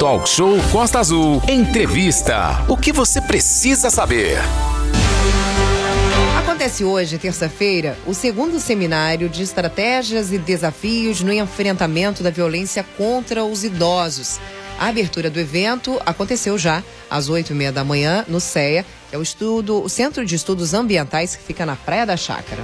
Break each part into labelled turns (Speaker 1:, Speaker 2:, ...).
Speaker 1: Talk Show Costa Azul. Entrevista. O que você precisa saber?
Speaker 2: Acontece hoje, terça-feira, o segundo seminário de estratégias e desafios no enfrentamento da violência contra os idosos. A abertura do evento aconteceu já às oito e meia da manhã no CEA, que é o estudo, o Centro de Estudos Ambientais que fica na Praia da Chácara.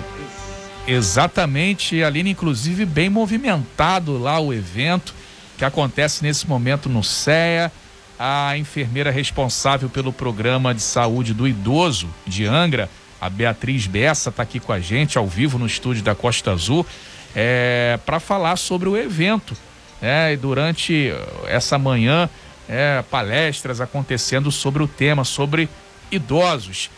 Speaker 3: Exatamente, Aline, inclusive bem movimentado lá o evento que acontece nesse momento no CEA. A enfermeira responsável pelo programa de saúde do idoso de Angra, a Beatriz Bessa, está aqui com a gente ao vivo no estúdio da Costa Azul é, para falar sobre o evento. É, e durante essa manhã, é, palestras acontecendo sobre o tema, sobre idosos.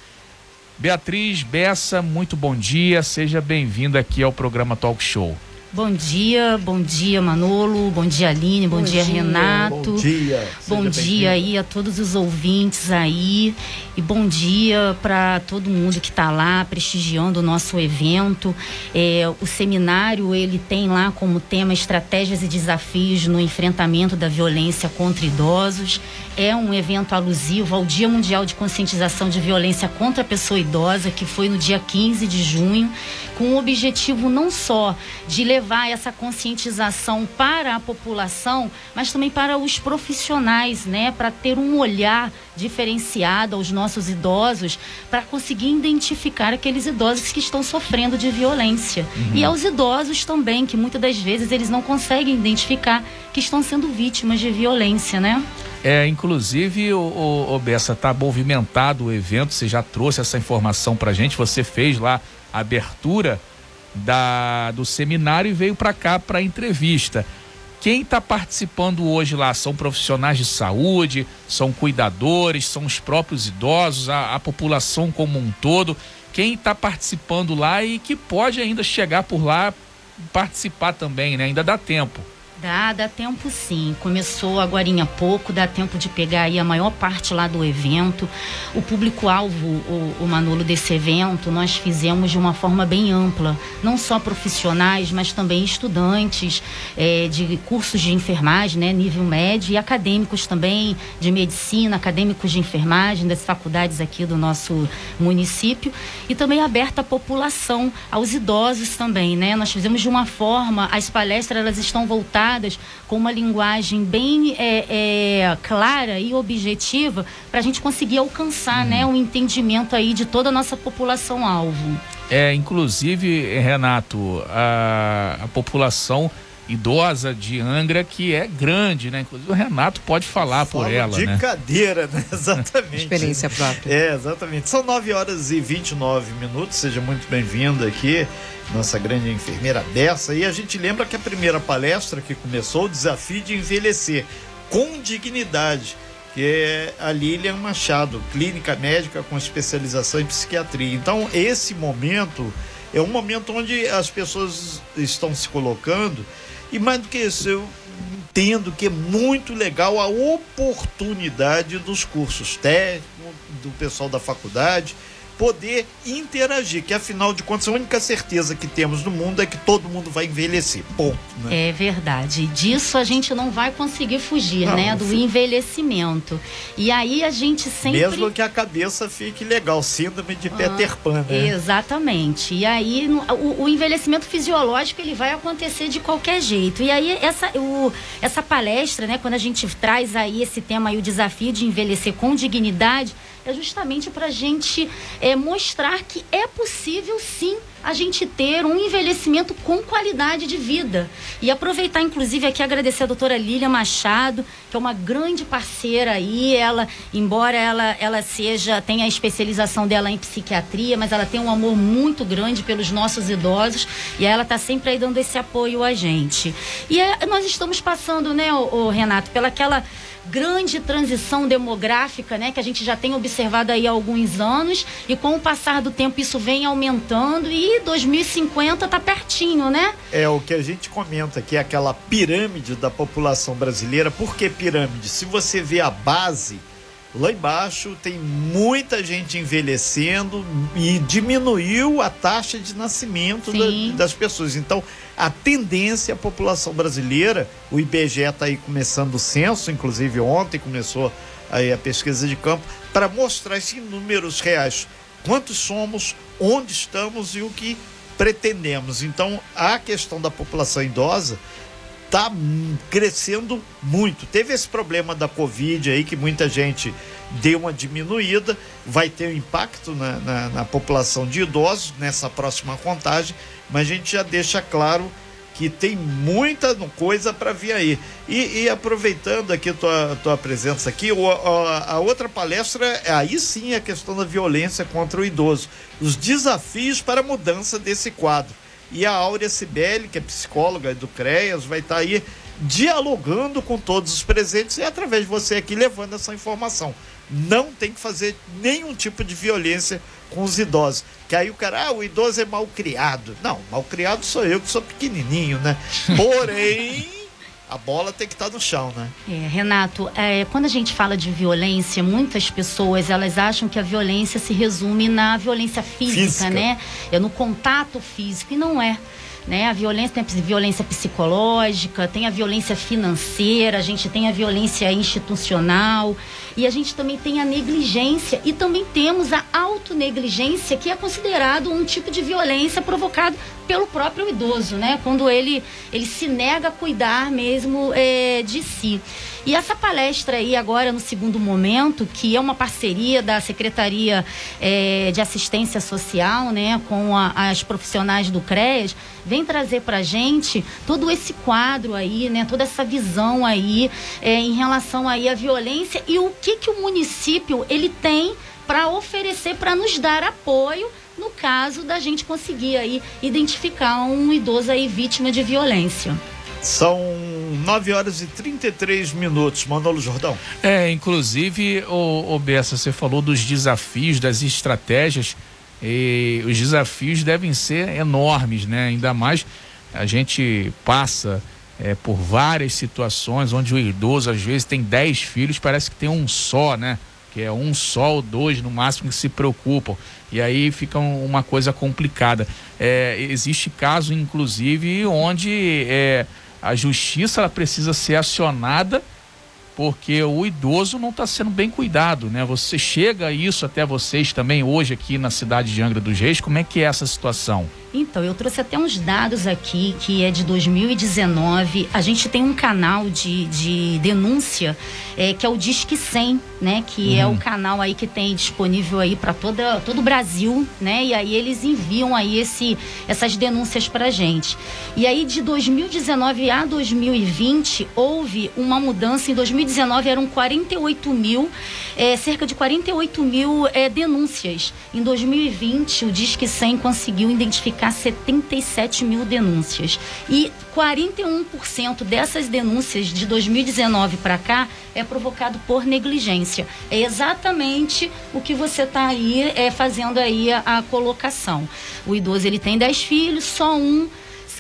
Speaker 3: Beatriz Bessa, muito bom dia, seja bem-vinda aqui ao programa Talk Show.
Speaker 4: Bom dia, bom dia Manolo, bom dia Aline, bom, bom dia, dia, Renato.
Speaker 5: Bom dia.
Speaker 4: Bom dia aí a todos os ouvintes aí e bom dia para todo mundo que está lá prestigiando o nosso evento. É, o seminário ele tem lá como tema estratégias e desafios no enfrentamento da violência contra idosos. É um evento alusivo ao Dia Mundial de Conscientização de Violência contra a Pessoa Idosa, que foi no dia 15 de junho, com o objetivo não só de levar essa conscientização para a população, mas também para os profissionais, né, para ter um olhar diferenciado aos nossos idosos, para conseguir identificar aqueles idosos que estão sofrendo de violência. Uhum. E aos idosos também, que muitas das vezes eles não conseguem identificar que estão sendo vítimas de violência, né?
Speaker 3: É, inclusive, o, o, o Bessa, tá movimentado o evento, você já trouxe essa informação pra gente, você fez lá a abertura da, do seminário e veio para cá para entrevista. Quem está participando hoje lá são profissionais de saúde, são cuidadores, são os próprios idosos, a, a população como um todo. Quem está participando lá e que pode ainda chegar por lá participar também, né? Ainda dá tempo.
Speaker 4: Dá, dá tempo sim. Começou agora há pouco, dá tempo de pegar aí a maior parte lá do evento. O público-alvo, o, o Manolo, desse evento, nós fizemos de uma forma bem ampla. Não só profissionais, mas também estudantes é, de cursos de enfermagem, né, nível médio, e acadêmicos também de medicina, acadêmicos de enfermagem das faculdades aqui do nosso município. E também aberta à população, aos idosos também, né? Nós fizemos de uma forma, as palestras elas estão voltadas com uma linguagem bem é, é, clara e objetiva para a gente conseguir alcançar né, um entendimento aí de toda a nossa população alvo.
Speaker 3: É, inclusive, Renato, a, a população idosa de Angra que é grande, né? Inclusive o Renato pode falar Fala por ela,
Speaker 5: de
Speaker 3: né?
Speaker 5: cadeira, né? Exatamente.
Speaker 2: Experiência própria.
Speaker 5: É, exatamente. São 9 horas e 29 minutos. Seja muito bem-vindo aqui nossa grande enfermeira dessa. E a gente lembra que a primeira palestra que começou, o desafio de envelhecer com dignidade, que é a Lilian Machado, clínica médica com especialização em psiquiatria. Então, esse momento é um momento onde as pessoas estão se colocando, e mais do que isso, eu entendo que é muito legal a oportunidade dos cursos técnicos, do pessoal da faculdade poder interagir, que afinal de contas a única certeza que temos no mundo é que todo mundo vai envelhecer. Ponto.
Speaker 4: Né? É verdade. Disso a gente não vai conseguir fugir, não, né? Do envelhecimento. E aí a gente sempre.
Speaker 5: Mesmo que a cabeça fique legal, síndrome de ah, Peter Pan, né?
Speaker 4: Exatamente. E aí o, o, envelhecimento fisiológico ele vai acontecer de qualquer jeito. E aí essa, o, essa palestra, né? Quando a gente traz aí esse tema aí, o desafio de envelhecer com dignidade é justamente para a gente é, mostrar que é possível sim a gente ter um envelhecimento com qualidade de vida. E aproveitar, inclusive, aqui agradecer a doutora Lília Machado, que é uma grande parceira aí. Ela, embora ela, ela seja, tenha a especialização dela em psiquiatria, mas ela tem um amor muito grande pelos nossos idosos e ela está sempre aí dando esse apoio a gente. E é, nós estamos passando, né, o, Renato, pelaquela grande transição demográfica, né, que a gente já tem observado aí há alguns anos, e com o passar do tempo isso vem aumentando e 2050 está pertinho, né?
Speaker 5: É o que a gente comenta que é aquela pirâmide da população brasileira. Por que pirâmide? Se você vê a base, lá embaixo tem muita gente envelhecendo e diminuiu a taxa de nascimento da, das pessoas. Então, a tendência, a população brasileira, o IBGE está aí começando o censo, inclusive ontem começou aí a pesquisa de campo, para mostrar isso em números reais. Quantos somos, onde estamos e o que pretendemos. Então, a questão da população idosa está crescendo muito. Teve esse problema da Covid aí que muita gente deu uma diminuída, vai ter um impacto na, na, na população de idosos nessa próxima contagem, mas a gente já deixa claro que tem muita coisa para vir aí. E, e, aproveitando aqui tua, tua presença aqui, o, a, a, outra palestra, aí sim a questão da violência contra o idoso. Os desafios para a mudança desse quadro. E a Áurea Sibeli, que é psicóloga do CREAS, vai estar tá aí dialogando com todos os presentes e através de você aqui levando essa informação. Não tem que fazer nenhum tipo de violência com os idosos. Que aí o cara, ah, o idoso é mal criado. Não, mal criado sou eu que sou pequenininho, né? Porém, a bola tem que estar tá no chão, né?
Speaker 4: É, Renato, é, quando a gente fala de violência, muitas pessoas elas acham que a violência se resume na violência física, física. né? É no contato físico e não é. Né? A violência tem a violência psicológica, tem a violência financeira, a gente tem a violência institucional e a gente também tem a negligência e também temos a autonegligência, que é considerado um tipo de violência provocado pelo próprio idoso, né? Quando ele, ele se nega a cuidar mesmo é, de si. E essa palestra aí agora no segundo momento, que é uma parceria da Secretaria é, de Assistência Social, né, com a, as profissionais do CREAS, vem trazer para gente todo esse quadro aí, né, toda essa visão aí é, em relação aí à violência e o que que o município ele tem para oferecer para nos dar apoio no caso da gente conseguir aí identificar um idoso aí vítima de violência.
Speaker 5: São 9 horas e 33 minutos, Manolo Jordão.
Speaker 3: É, inclusive, o, o Bessa, você falou dos desafios, das estratégias, e os desafios devem ser enormes, né? Ainda mais a gente passa é, por várias situações onde o idoso às vezes tem 10 filhos, parece que tem um só, né? Que é um só ou dois no máximo que se preocupam. E aí fica uma coisa complicada. É, existe caso, inclusive, onde é, a justiça ela precisa ser acionada porque o idoso não está sendo bem cuidado, né? Você chega isso até vocês também hoje aqui na cidade de Angra dos Reis, como é que é essa situação?
Speaker 4: Então, eu trouxe até uns dados aqui que é de 2019. A gente tem um canal de, de denúncia é, que é o Disque 100, né? Que uhum. é o canal aí que tem disponível aí para todo o Brasil, né? E aí eles enviam aí esse, essas denúncias para gente. E aí de 2019 a 2020 houve uma mudança. Em 2019 eram 48 mil, é, cerca de 48 mil é, denúncias. Em 2020 o Disque 100 conseguiu identificar identificar 77 mil denúncias. E 41% dessas denúncias de 2019 para cá é provocado por negligência. É exatamente o que você está aí é, fazendo aí a, a colocação. O idoso ele tem 10 filhos, só um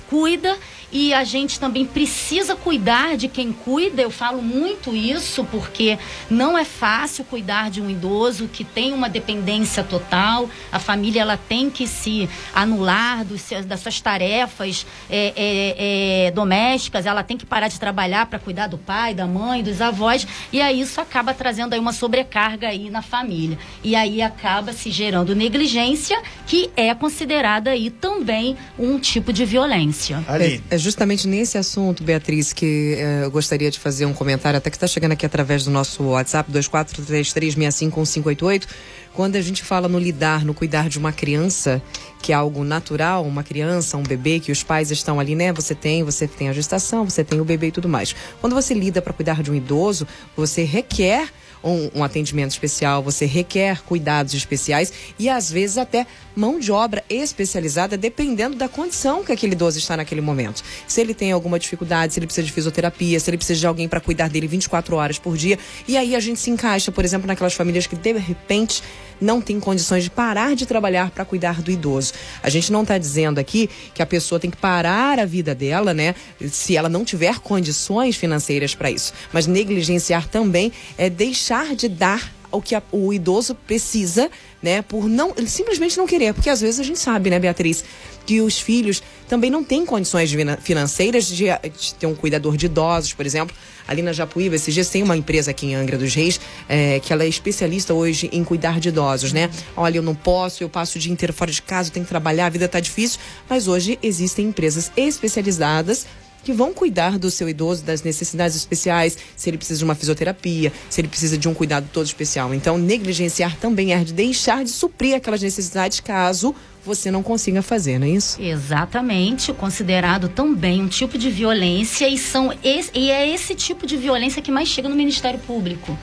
Speaker 4: cuida e a gente também precisa cuidar de quem cuida. Eu falo muito isso porque não é fácil cuidar de um idoso que tem uma dependência total. A família ela tem que se anular dos, das suas tarefas é, é, é, domésticas. Ela tem que parar de trabalhar para cuidar do pai, da mãe, dos avós. E aí isso acaba trazendo aí uma sobrecarga aí na família. E aí acaba se gerando negligência, que é considerada aí também um tipo de violência.
Speaker 2: Ali. É, é justamente nesse assunto, Beatriz, que eh, eu gostaria de fazer um comentário, até que está chegando aqui através do nosso WhatsApp, 2433651588. Quando a gente fala no lidar, no cuidar de uma criança, que é algo natural, uma criança, um bebê, que os pais estão ali, né? Você tem, você tem a gestação, você tem o bebê e tudo mais. Quando você lida para cuidar de um idoso, você requer um, um, atendimento especial, você requer cuidados especiais e às vezes até mão de obra especializada, dependendo da condição que aquele idoso está naquele momento. Se ele tem alguma dificuldade, se ele precisa de fisioterapia, se ele precisa de alguém para cuidar dele 24 horas por dia. E aí a gente se encaixa, por exemplo, naquelas famílias que de repente não tem condições de parar de trabalhar para cuidar do idoso. A gente não está dizendo aqui que a pessoa tem que parar a vida dela, né? Se ela não tiver condições financeiras para isso. Mas negligenciar também é deixar de dar o que a, o idoso precisa né? Por não, simplesmente não querer, porque às vezes a gente sabe, né, Beatriz, que os filhos também não têm condições financeiras de, de ter um cuidador de idosos, por exemplo. Ali na Japuíba, esses dias tem uma empresa aqui em Angra dos Reis, é, que ela é especialista hoje em cuidar de idosos, né? Olha, eu não posso, eu passo o dia inteiro fora de casa, tenho que trabalhar, a vida está difícil, mas hoje existem empresas especializadas que vão cuidar do seu idoso, das necessidades especiais, se ele precisa de uma fisioterapia, se ele precisa de um cuidado todo especial. Então, negligenciar também é de deixar de suprir aquelas necessidades caso você não consiga fazer, não é isso?
Speaker 4: Exatamente, considerado também um tipo de violência e são esse, e é esse tipo de violência que mais chega no Ministério Público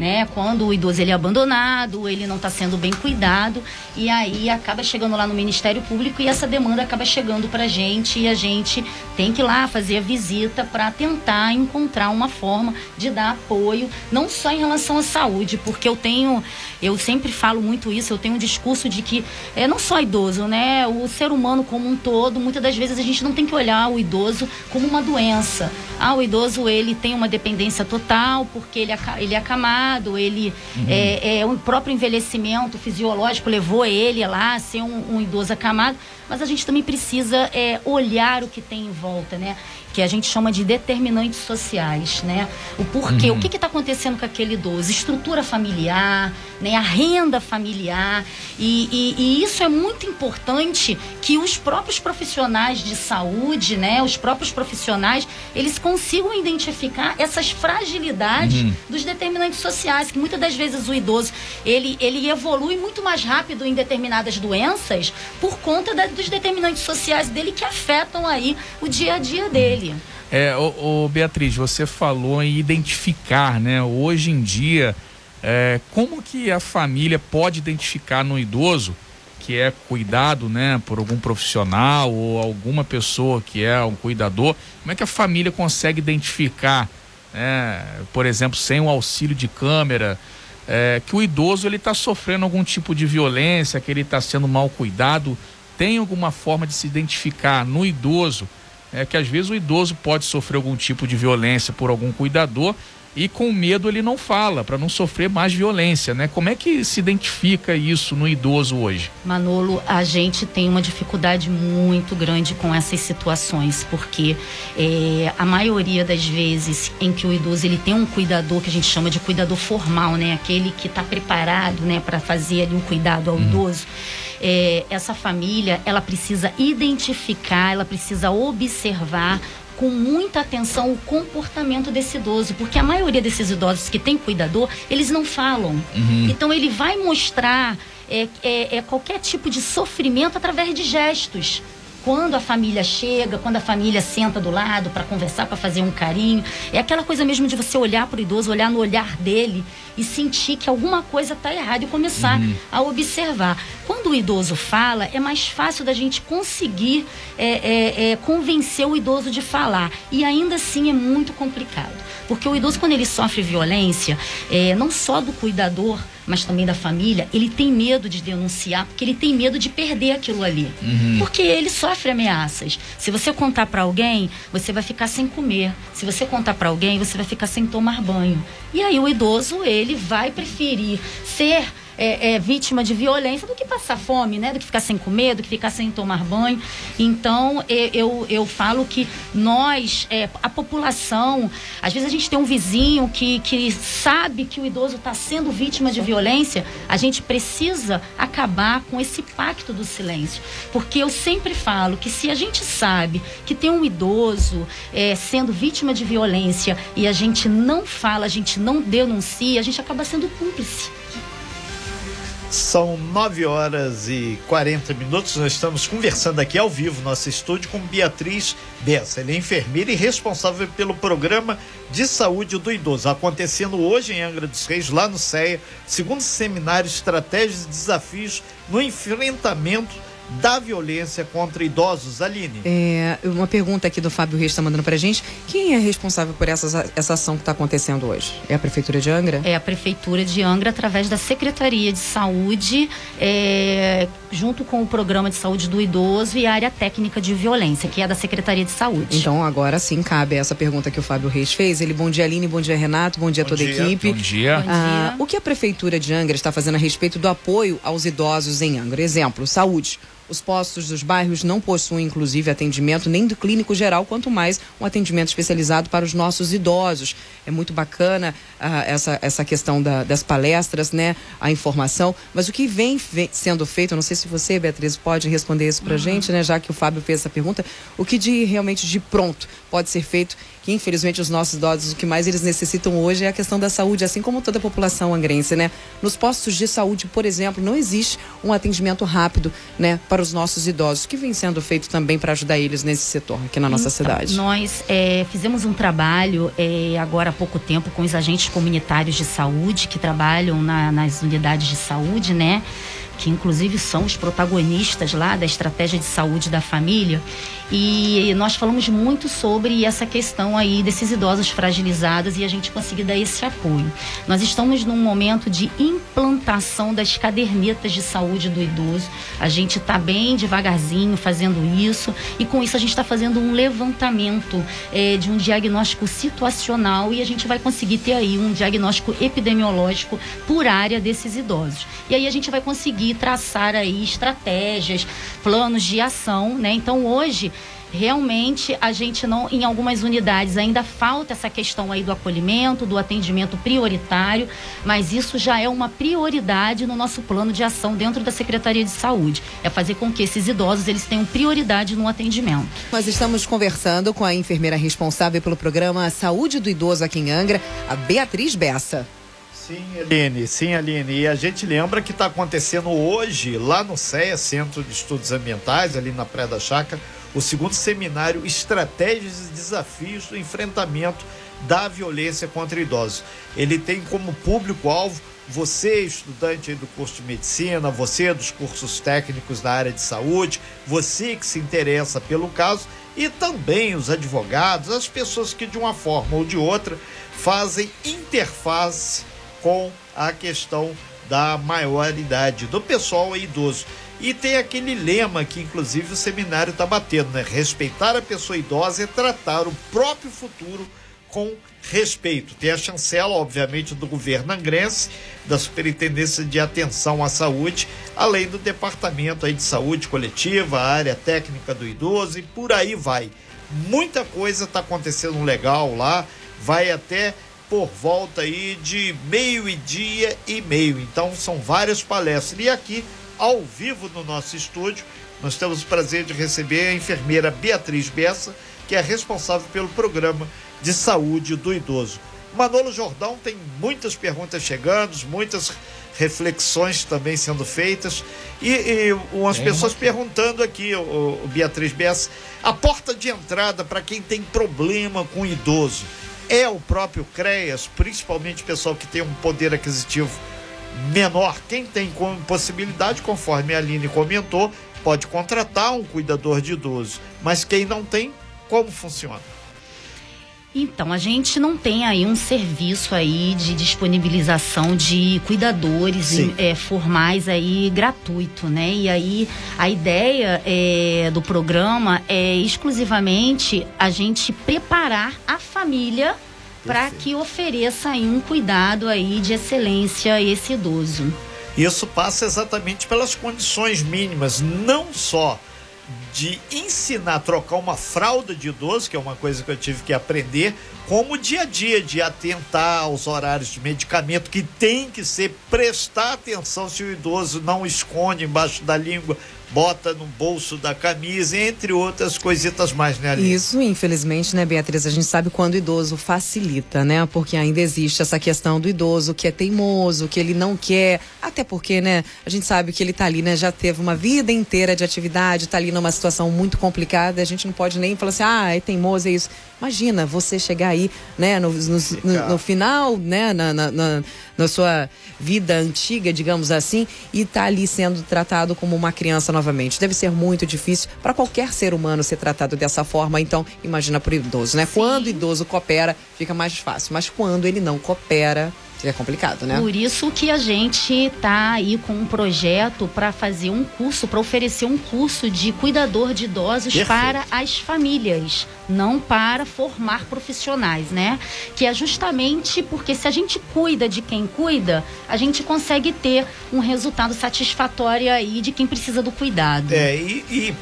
Speaker 4: né? Quando o idoso ele é abandonado, ele não está sendo bem cuidado e aí acaba chegando lá no Ministério Público e essa demanda acaba chegando para a gente e a gente tem que ir lá fazer a visita para tentar encontrar uma forma de dar apoio, não só em relação à saúde, porque eu tenho, eu sempre falo muito isso, eu tenho um discurso de que é não só idoso, né? O ser humano como um todo, muitas das vezes a gente não tem que olhar o idoso como uma doença. Ah, o idoso ele tem uma dependência total porque ele, ele é acamado ele uhum. é, é, o próprio envelhecimento fisiológico levou ele lá a ser um, um idoso acamado, mas a gente também precisa é, olhar o que tem em volta, né? que a gente chama de determinantes sociais, né? O porquê, uhum. o que está acontecendo com aquele idoso? Estrutura familiar, né? A renda familiar e, e, e, isso é muito importante que os próprios profissionais de saúde, né? Os próprios profissionais, eles consigam identificar essas fragilidades uhum. dos determinantes sociais, que muitas das vezes o idoso, ele, ele evolui muito mais rápido em determinadas doenças por conta da, dos determinantes sociais dele que afetam aí o dia a dia dele.
Speaker 3: É, o, o Beatriz, você falou em identificar, né? Hoje em dia, é, como que a família pode identificar no idoso que é cuidado, né, por algum profissional ou alguma pessoa que é um cuidador? Como é que a família consegue identificar, né, por exemplo, sem o auxílio de câmera, é, que o idoso ele está sofrendo algum tipo de violência, que ele está sendo mal cuidado? Tem alguma forma de se identificar no idoso? é que às vezes o idoso pode sofrer algum tipo de violência por algum cuidador e com medo ele não fala para não sofrer mais violência, né? Como é que se identifica isso no idoso hoje?
Speaker 4: Manolo, a gente tem uma dificuldade muito grande com essas situações, porque é, a maioria das vezes em que o idoso ele tem um cuidador que a gente chama de cuidador formal, né? Aquele que está preparado, né, para fazer ali um cuidado ao uhum. idoso é, essa família ela precisa identificar, ela precisa observar com muita atenção o comportamento desse idoso, porque a maioria desses idosos que tem cuidador, eles não falam. Uhum. Então ele vai mostrar é, é, é, qualquer tipo de sofrimento através de gestos quando a família chega, quando a família senta do lado para conversar, para fazer um carinho. É aquela coisa mesmo de você olhar para o idoso, olhar no olhar dele e sentir que alguma coisa está errada e começar uhum. a observar. Quando o idoso fala, é mais fácil da gente conseguir é, é, é, convencer o idoso de falar. E ainda assim é muito complicado. Porque o idoso, quando ele sofre violência, é, não só do cuidador, mas também da família, ele tem medo de denunciar, porque ele tem medo de perder aquilo ali. Uhum. Porque ele sofre ameaças. Se você contar para alguém, você vai ficar sem comer. Se você contar para alguém, você vai ficar sem tomar banho. E aí o idoso, ele vai preferir ser é, é, vítima de violência do que passar fome, né? Do que ficar sem comer, do que ficar sem tomar banho. Então, eu, eu falo que nós, é, a população, às vezes a gente tem um vizinho que, que sabe que o idoso está sendo vítima de violência, a gente precisa acabar com esse pacto do silêncio. Porque eu sempre falo que se a gente sabe que tem um idoso é, sendo vítima de violência e a gente não fala, a gente não denuncia, a gente acaba sendo cúmplice.
Speaker 5: São 9 horas e 40 minutos. Nós estamos conversando aqui ao vivo no nosso estúdio com Beatriz Bessa. Ela é enfermeira e responsável pelo programa de saúde do idoso. Acontecendo hoje em Angra dos Reis, lá no CEA, segundo seminário Estratégias e Desafios no Enfrentamento da violência contra idosos. Aline.
Speaker 2: É, uma pergunta aqui do Fábio Reis está mandando para a gente. Quem é responsável por essa, essa ação que está acontecendo hoje? É a Prefeitura de Angra?
Speaker 4: É a Prefeitura de Angra, através da Secretaria de Saúde, é, junto com o Programa de Saúde do Idoso e a área técnica de violência, que é da Secretaria de Saúde.
Speaker 2: Então, agora sim cabe essa pergunta que o Fábio Reis fez. Ele, bom dia, Aline, bom dia, Renato, bom dia a toda a equipe.
Speaker 3: Bom dia.
Speaker 2: Ah, o que a Prefeitura de Angra está fazendo a respeito do apoio aos idosos em Angra? Exemplo, saúde. Os postos dos bairros não possuem, inclusive, atendimento nem do clínico geral, quanto mais um atendimento especializado para os nossos idosos. É muito bacana essa, essa questão da, das palestras, né? A informação. Mas o que vem, vem, sendo feito, não sei se você, Beatriz, pode responder isso para a uhum. gente, né? Já que o Fábio fez essa pergunta, o que de realmente de pronto pode ser feito que infelizmente os nossos idosos o que mais eles necessitam hoje é a questão da saúde, assim como toda a população angrense, né? Nos postos de saúde, por exemplo, não existe um atendimento rápido, né, para os nossos idosos, que vem sendo feito também para ajudar eles nesse setor aqui na nossa então, cidade.
Speaker 4: Nós é, fizemos um trabalho é, agora há pouco tempo com os agentes comunitários de saúde que trabalham na, nas unidades de saúde, né? Que inclusive são os protagonistas lá da estratégia de saúde da família. E nós falamos muito sobre essa questão aí desses idosos fragilizados e a gente conseguir dar esse apoio. Nós estamos num momento de implantação das cadernetas de saúde do idoso. A gente está bem devagarzinho fazendo isso e com isso a gente está fazendo um levantamento é, de um diagnóstico situacional e a gente vai conseguir ter aí um diagnóstico epidemiológico por área desses idosos. E aí a gente vai conseguir traçar aí estratégias, planos de ação, né? Então hoje realmente a gente não, em algumas unidades ainda falta essa questão aí do acolhimento, do atendimento prioritário, mas isso já é uma prioridade no nosso plano de ação dentro da Secretaria de Saúde. É fazer com que esses idosos eles tenham prioridade no atendimento.
Speaker 2: Nós estamos conversando com a enfermeira responsável pelo programa Saúde do Idoso aqui em Angra, a Beatriz Bessa.
Speaker 5: Sim, Aline, sim, Aline. E a gente lembra que está acontecendo hoje, lá no CEA, Centro de Estudos Ambientais, ali na Praia da Chácara, o segundo seminário Estratégias e Desafios do Enfrentamento da Violência contra Idosos. Ele tem como público-alvo você, estudante do curso de medicina, você dos cursos técnicos da área de saúde, você que se interessa pelo caso e também os advogados, as pessoas que de uma forma ou de outra fazem interface com a questão da maioridade do pessoal idoso. E tem aquele lema que, inclusive, o seminário está batendo, né? Respeitar a pessoa idosa é tratar o próprio futuro com respeito. Tem a chancela, obviamente, do governo angrense, da Superintendência de Atenção à Saúde, além do Departamento aí de Saúde Coletiva, a área técnica do idoso e por aí vai. Muita coisa está acontecendo legal lá, vai até por volta aí de meio-dia e meio. Então são várias palestras. E aqui, ao vivo no nosso estúdio, nós temos o prazer de receber a enfermeira Beatriz Bessa, que é responsável pelo programa de saúde do idoso. Manolo Jordão tem muitas perguntas chegando, muitas reflexões também sendo feitas e, e umas pessoas uma... perguntando aqui, o, o Beatriz Bessa, a porta de entrada para quem tem problema com idoso é o próprio CREAS, principalmente o pessoal que tem um poder aquisitivo menor. Quem tem possibilidade, conforme a Aline comentou, pode contratar um cuidador de idoso. Mas quem não tem, como funciona?
Speaker 4: Então, a gente não tem aí um serviço aí de disponibilização de cuidadores é, formais aí gratuito, né? E aí a ideia é, do programa é exclusivamente a gente preparar a família para que ofereça aí um cuidado aí de excelência a esse idoso.
Speaker 5: Isso passa exatamente pelas condições mínimas, não só de ensinar a trocar uma fralda de idoso, que é uma coisa que eu tive que aprender, como dia a dia de atentar aos horários de medicamento, que tem que ser prestar atenção se o idoso não esconde embaixo da língua bota no bolso da camisa, entre outras coisitas mais, né, Alice?
Speaker 2: Isso, infelizmente, né, Beatriz? A gente sabe quando o idoso facilita, né? Porque ainda existe essa questão do idoso que é teimoso, que ele não quer, até porque, né, a gente sabe que ele tá ali, né, já teve uma vida inteira de atividade, tá ali numa situação muito complicada, a gente não pode nem falar assim, ah, é teimoso, é isso. Imagina você chegar aí, né, no, no, no, no final, né, na, na, na, na, sua vida antiga, digamos assim, e tá ali sendo tratado como uma criança novamente. Deve ser muito difícil para qualquer ser humano ser tratado dessa forma. Então, imagina para o idoso, né? Sim. Quando o idoso coopera, fica mais fácil. Mas quando ele não coopera, é complicado, né?
Speaker 4: Por isso que a gente tá aí com um projeto para fazer um curso, para oferecer um curso de cuidador de idosos Perfeito. para as famílias, não para formar profissionais, né? Que é justamente porque se a gente cuida de quem cuida, a gente consegue ter um resultado satisfatório aí de quem precisa do cuidado.
Speaker 5: É, e, e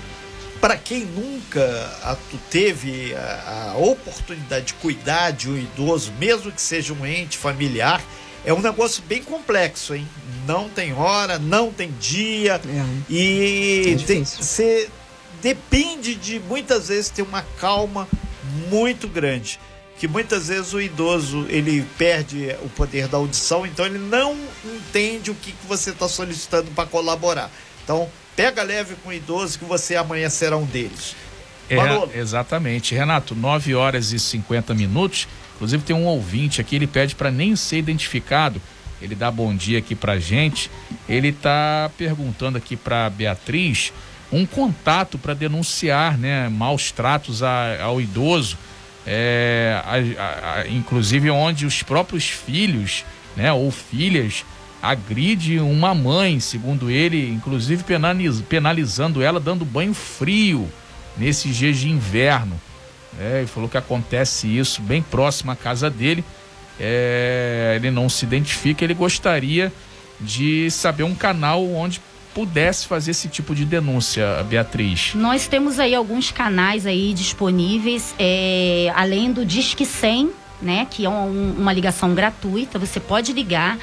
Speaker 5: para quem nunca teve a, a, oportunidade de cuidar de um idoso, mesmo que seja um ente familiar, é um negócio bem complexo, hein? Não tem hora, não tem dia é. e você depende de muitas vezes ter uma calma muito grande que muitas vezes o idoso ele perde o poder da audição, então ele não entende o que, que você está solicitando para colaborar. Então Pega leve com o idoso que você amanhã será um deles.
Speaker 3: É, exatamente. Renato, 9 horas e 50 minutos. Inclusive tem um ouvinte aqui, ele pede para nem ser identificado. Ele dá bom dia aqui pra gente. Ele tá perguntando aqui para Beatriz um contato para denunciar, né, maus tratos a, ao idoso, é, a, a, inclusive onde os próprios filhos, né, ou filhas agride uma mãe, segundo ele, inclusive penaliz, penalizando ela, dando banho frio nesses dias de inverno. É, ele falou que acontece isso bem próximo à casa dele. É, ele não se identifica, ele gostaria de saber um canal onde pudesse fazer esse tipo de denúncia, Beatriz?
Speaker 4: Nós temos aí alguns canais aí disponíveis, é, além do Disque 100, né, que é um, uma ligação gratuita, você pode ligar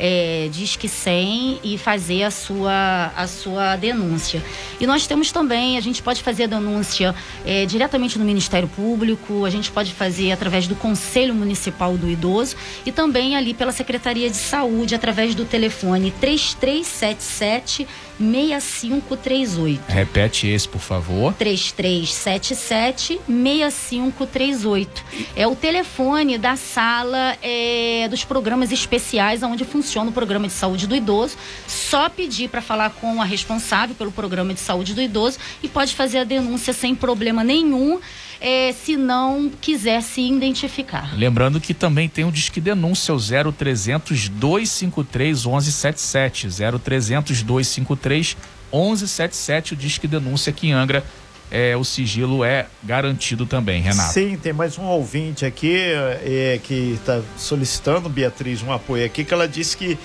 Speaker 4: é, Disque 100 e fazer a sua, a sua denúncia. E nós temos também, a gente pode fazer a denúncia é, diretamente no Ministério Público, a gente pode fazer através do Conselho Municipal do Idoso e também ali pela Secretaria de Saúde, através do telefone 3377 6538.
Speaker 3: Repete esse, por favor.
Speaker 4: 3377 6538. É o telefone da sala é, dos programas especiais onde funciona o programa de saúde do idoso. Só pedir para falar com a responsável pelo programa de saúde do idoso e pode fazer a denúncia sem problema nenhum é, se não quiser se identificar.
Speaker 3: Lembrando que também tem o Disque Denúncia, o 0300 253 1177. 0300 253 1177, o Disque Denúncia aqui em Angra. É, o sigilo é garantido também, Renato.
Speaker 5: Sim, tem mais um ouvinte aqui é, que está solicitando, Beatriz, um apoio aqui, que ela disse que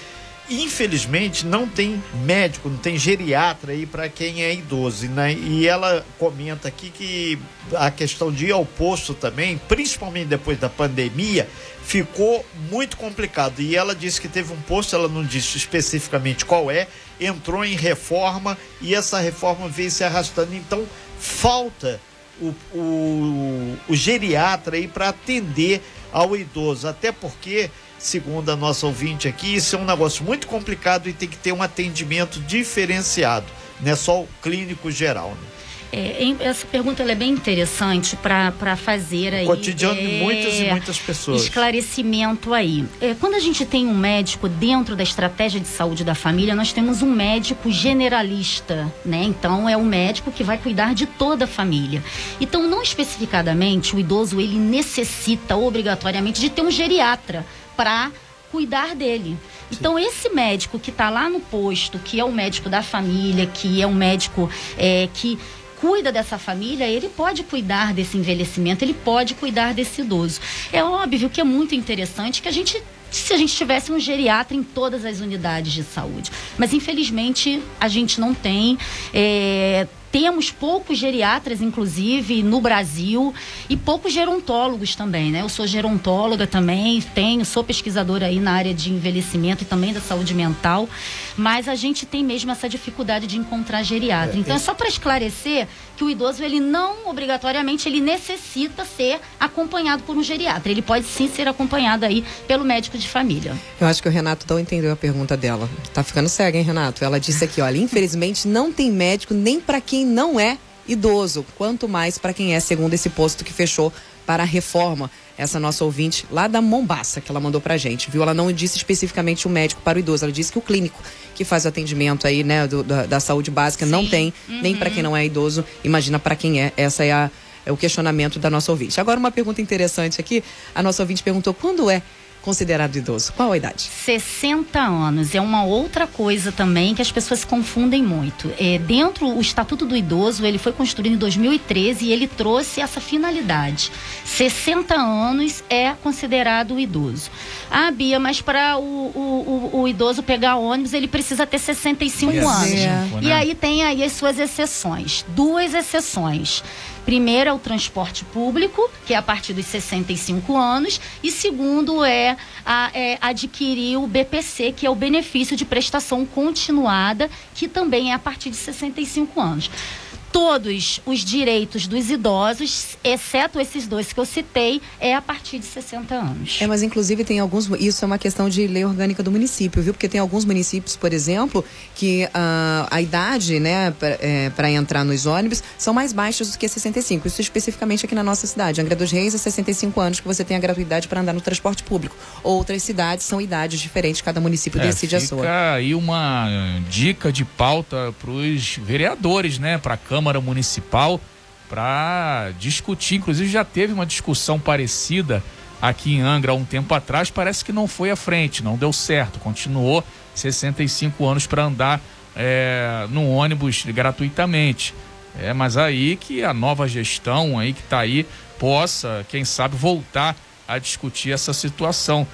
Speaker 5: infelizmente não tem médico, não tem geriatra aí para quem é idoso, né? E ela comenta aqui que a questão de ir ao posto também, principalmente depois da pandemia, ficou muito complicado. E ela disse que teve um posto, ela não disse especificamente qual é, entrou em reforma e essa reforma veio se arrastando. Então falta o, o, o geriatra aí para atender ao idoso, até porque segundo a nossa ouvinte aqui, isso é um negócio muito complicado e tem que ter um atendimento diferenciado, não é só o clínico geral. Né?
Speaker 4: É, essa pergunta é bem interessante para fazer aí. O
Speaker 5: cotidiano é, de muitas e muitas pessoas.
Speaker 4: Esclarecimento aí. É, quando a gente tem um médico dentro da estratégia de saúde da família, nós temos um médico generalista, né? Então é um médico que vai cuidar de toda a família. Então, não especificadamente, o idoso ele necessita obrigatoriamente de ter um geriatra para cuidar dele. Sim. Então, esse médico que está lá no posto, que é o médico da família, que é um médico é, que cuida dessa família, ele pode cuidar desse envelhecimento, ele pode cuidar desse idoso. É óbvio que é muito interessante que a gente se a gente tivesse um geriatra em todas as unidades de saúde. Mas infelizmente a gente não tem. É, temos poucos geriatras, inclusive, no Brasil, e poucos gerontólogos também, né? Eu sou gerontóloga também, tenho, sou pesquisadora aí na área de envelhecimento e também da saúde mental, mas a gente tem mesmo essa dificuldade de encontrar geriatra. É, então, é, é só para esclarecer que o idoso, ele não, obrigatoriamente, ele necessita ser acompanhado por um geriatra. Ele pode sim ser acompanhado aí pelo médico de família.
Speaker 2: Eu acho que o Renato não entendeu a pergunta dela. Tá ficando cega, hein, Renato? Ela disse aqui, olha, infelizmente não tem médico nem para quem não é idoso, quanto mais para quem é, segundo esse posto que fechou para a reforma. Essa nossa ouvinte lá da Mombaça, que ela mandou pra gente, viu? Ela não disse especificamente o médico para o idoso, ela disse que o clínico que faz o atendimento aí, né, do, da, da, saúde básica
Speaker 4: Sim.
Speaker 2: não tem,
Speaker 4: Uhum.
Speaker 2: nem para quem não é idoso, imagina para quem é. Essa é, a, é o questionamento da nossa ouvinte. Agora, uma pergunta interessante aqui: a nossa ouvinte perguntou quando é considerado idoso? Qual a idade?
Speaker 4: 60 anos é uma outra coisa também que as pessoas se confundem muito. É, dentro o Estatuto do Idoso, ele foi construído em 2013 e ele trouxe essa finalidade. 60 anos é considerado idoso. Ah, Bia, mas para o, o, o, o idoso pegar ônibus, ele precisa ter 65
Speaker 2: Pois
Speaker 4: anos.
Speaker 2: é.
Speaker 4: E aí tem aí as suas exceções. Duas exceções. Primeiro é o transporte público, que é a partir dos 65 anos, e segundo é, a- é adquirir o BPC, que é o benefício de prestação continuada, que também é a partir de 65 anos. Todos os direitos dos idosos, exceto esses dois que eu citei, é a partir de 60 anos.
Speaker 2: É, mas inclusive tem alguns. Isso é uma questão de lei orgânica do município, viu? Porque tem alguns municípios, por exemplo, que ah, a idade, né, para entrar nos ônibus são mais baixas do que 65. Isso especificamente aqui na nossa cidade. Angra dos Reis é 65 anos que você tem a gratuidade para andar no transporte público. Outras cidades são idades diferentes, cada município
Speaker 3: É,
Speaker 2: decide a
Speaker 3: fica
Speaker 2: sua.
Speaker 3: aí uma dica de pauta para os vereadores, né? Para a Câmara Municipal, para discutir. Inclusive já teve uma discussão parecida aqui em Angra há um tempo atrás. Parece que não foi à frente, não deu certo. Continuou 65 anos para andar é, no ônibus gratuitamente. É, mas aí que a nova gestão aí que está aí possa, quem sabe, voltar a discutir essa situação.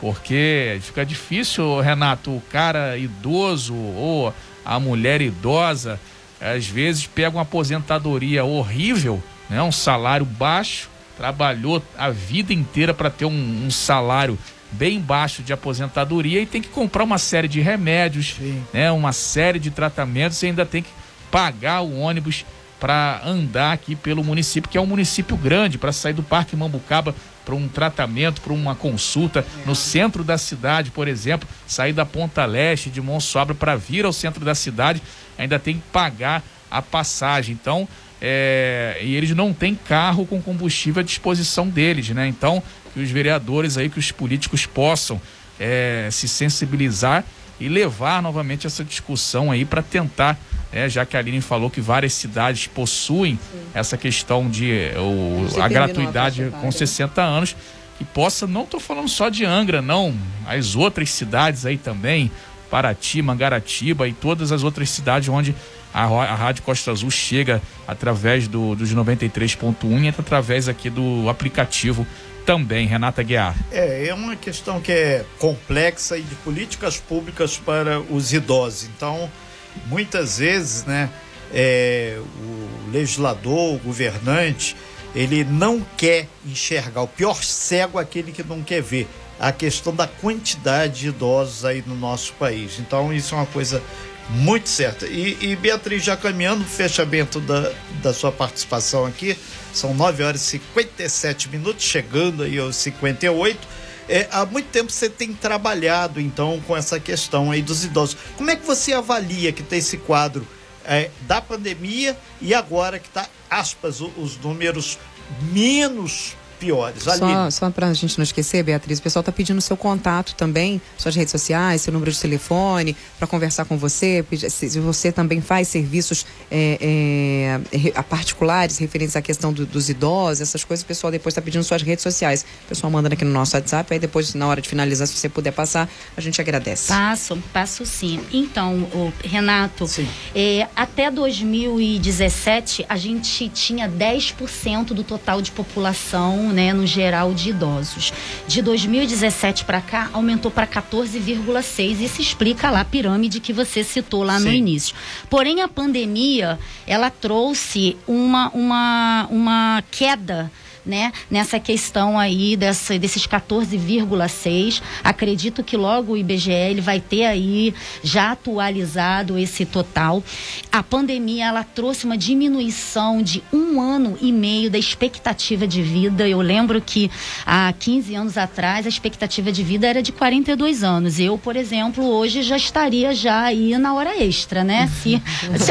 Speaker 3: Porque fica difícil, Renato, o cara idoso ou a mulher idosa, às vezes pega uma aposentadoria horrível, né? um salário baixo, trabalhou a vida inteira para ter um, um salário bem baixo de aposentadoria e tem que comprar uma série de remédios, né? uma série de tratamentos e ainda tem que pagar o ônibus para andar aqui pelo município, que é um município grande, para sair do Parque Mambucaba para um tratamento, para uma consulta no centro da cidade, por exemplo, sair da Ponta Leste de Monsoabra para vir ao centro da cidade, ainda tem que pagar a passagem. Então, é, e eles não têm carro com combustível à disposição deles, né? Então, que os vereadores aí, que os políticos possam é, se sensibilizar e levar novamente essa discussão aí para tentar, é, já que a Aline falou que várias cidades possuem essa questão de o,
Speaker 2: Você
Speaker 3: a gratuidade com
Speaker 2: etária.
Speaker 3: 60 anos, que possa, não estou falando só de Angra, não, as outras cidades aí também, Paraty, Mangaratiba e todas as outras cidades onde a, a Rádio Costa Azul chega através do, dos 93.1 e através aqui do aplicativo também, Renata Guiar.
Speaker 5: É, é uma questão que é complexa e de políticas públicas para os idosos. Então, muitas vezes, né, é, o legislador, o governante, ele não quer enxergar. O pior cego é aquele que não quer ver a questão da quantidade de idosos aí no nosso país. Então, isso é uma coisa muito certa. E, e Beatriz, já caminhando fechamento da, da sua participação aqui, são 9 horas e 57 minutos, chegando aí aos 58. É, há muito tempo você tem trabalhado, então, com essa questão aí dos idosos. Como é que você avalia que tem esse quadro é, da pandemia e agora que está, aspas, os números menos piores?
Speaker 2: Só,
Speaker 5: Aline.
Speaker 2: só para a gente não esquecer, Beatriz, o pessoal está pedindo seu contato também, suas redes sociais, seu número de telefone, para conversar com você. pedir- Se, você também faz serviços é, é, particulares referentes à questão do- dos idosos, essas coisas, o pessoal depois está pedindo suas redes sociais. O pessoal mandando aqui no nosso WhatsApp, aí depois, na hora de finalizar, se você puder passar, a gente agradece.
Speaker 4: Passo, passo sim. Então, o Renato,
Speaker 5: Sim.
Speaker 4: é, até 2017 a gente tinha 10% do total de população, né, no geral de idosos. De 2017 para cá aumentou para 14,6. Isso explica lá a pirâmide que você citou lá no
Speaker 5: Sim.
Speaker 4: início. Porém, a pandemia ela trouxe uma uma uma queda né, nessa questão aí dessa, desses 14,6. Acredito que logo o IBGE ele vai ter aí já atualizado esse total. A pandemia ela trouxe uma diminuição de um ano e meio da expectativa de vida. Eu lembro que há 15 anos atrás a expectativa de vida era de 42 anos. Eu, por exemplo, hoje já estaria já aí na hora extra, né? Se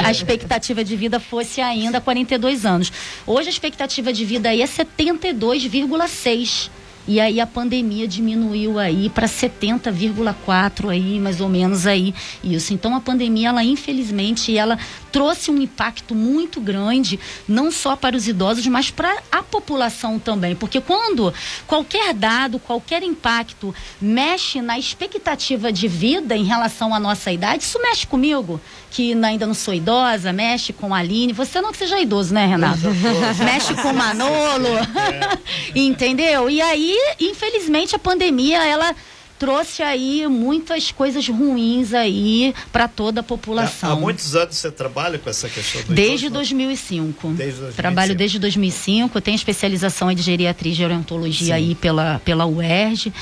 Speaker 4: a expectativa de vida fosse ainda 42 anos. Hoje a expectativa de vida aí é 70 72,6 e aí a pandemia diminuiu aí para 70,4 aí, mais ou menos aí isso. Então a pandemia ela infelizmente ela trouxe um impacto muito grande não só para os idosos, mas para a população também, porque quando qualquer dado, qualquer impacto mexe na expectativa de vida em relação à nossa idade, isso mexe comigo, que ainda não sou idosa, mexe com a Aline, você não que seja idoso, né, Renato? mexe com o Manolo. É. Entendeu? E aí infelizmente, a pandemia, ela trouxe aí muitas coisas ruins aí para toda a população.
Speaker 5: Há, há, muitos anos você trabalha com essa questão do
Speaker 4: Desde idoso, 2005. Desde 2005. Trabalho desde 2005, tenho especialização em geriatria e gerontologia Sim. aí pela, pela UERJ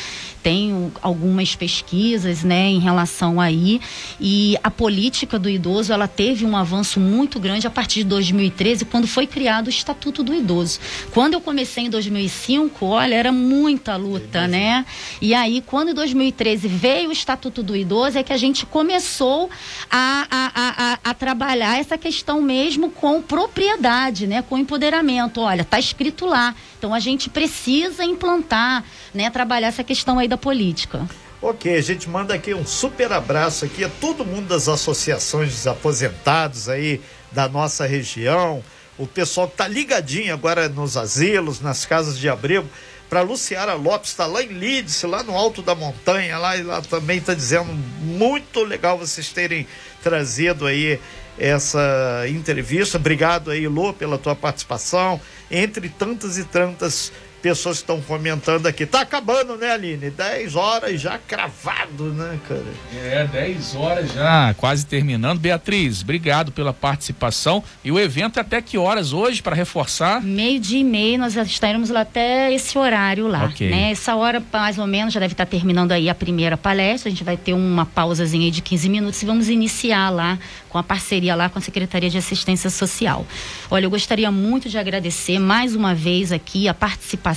Speaker 4: tenho algumas pesquisas, né, em relação aí e a política do idoso ela teve um avanço muito grande a partir de 2013 quando foi criado o Estatuto do Idoso. Quando eu comecei em 2005, olha, era muita luta, né? E aí quando em 2013 veio o Estatuto do Idoso é que a gente começou a, a, a, a trabalhar essa questão mesmo com propriedade, né, com empoderamento. Olha, tá escrito lá. Então a gente precisa implantar, né, trabalhar essa questão aí da política.
Speaker 5: Ok, a gente manda aqui um super abraço aqui a todo mundo das associações dos aposentados aí da nossa região, o pessoal que tá ligadinho agora nos asilos, nas casas de abrigo, para Luciara Lopes, está lá em Leeds, lá no alto da montanha, lá, lá também está dizendo muito legal vocês terem trazido aí essa entrevista. Obrigado aí, Lu, pela tua participação. Entre tantas e tantas pessoas estão comentando aqui. Tá acabando, né, Aline? 10 horas já cravado, né, cara?
Speaker 3: É, 10 horas já, quase terminando. Beatriz, obrigado pela participação. E o evento é até que horas hoje, para reforçar?
Speaker 4: Meio dia e meio, nós estaremos lá até esse horário lá. Okay. Né? Essa hora, mais ou menos, já deve estar terminando aí a primeira palestra. A gente vai ter uma pausazinha de 15 minutos e vamos iniciar lá com a parceria lá com a Secretaria de Assistência Social. Olha, eu gostaria muito de agradecer mais uma vez aqui a participação,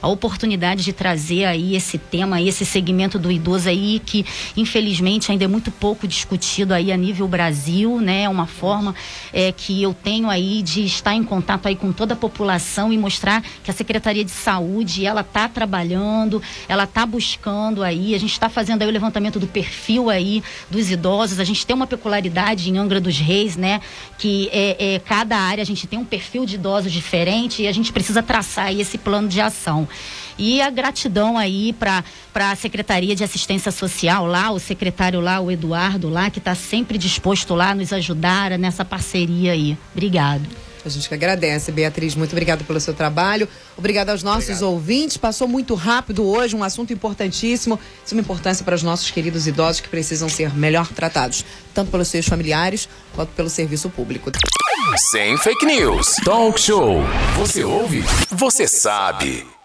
Speaker 4: a oportunidade de trazer aí esse tema, esse segmento do idoso aí que infelizmente ainda é muito pouco discutido aí a nível Brasil, né? É uma forma é, que eu tenho aí de estar em contato aí com toda a população e mostrar que a Secretaria de Saúde ela está trabalhando, ela está buscando aí, a gente está fazendo aí o levantamento do perfil aí dos idosos, a gente tem uma peculiaridade em Angra dos Reis, né? Que é, é, cada área a gente tem um perfil de idosos diferente e a gente precisa traçar aí esse plano de ação. E a gratidão aí para a Secretaria de Assistência Social lá, o secretário lá, o Eduardo lá, que está sempre disposto lá a nos ajudar nessa parceria aí. Obrigado.
Speaker 2: A gente que agradece, Beatriz. Muito obrigada pelo seu trabalho. Obrigada aos nossos Obrigado. ouvintes. Passou muito rápido hoje, um assunto importantíssimo. Isso é uma importância para os nossos queridos idosos que precisam ser melhor tratados, tanto pelos seus familiares quanto pelo serviço público.
Speaker 1: Sem fake news. Talk show. Você ouve? Você sabe.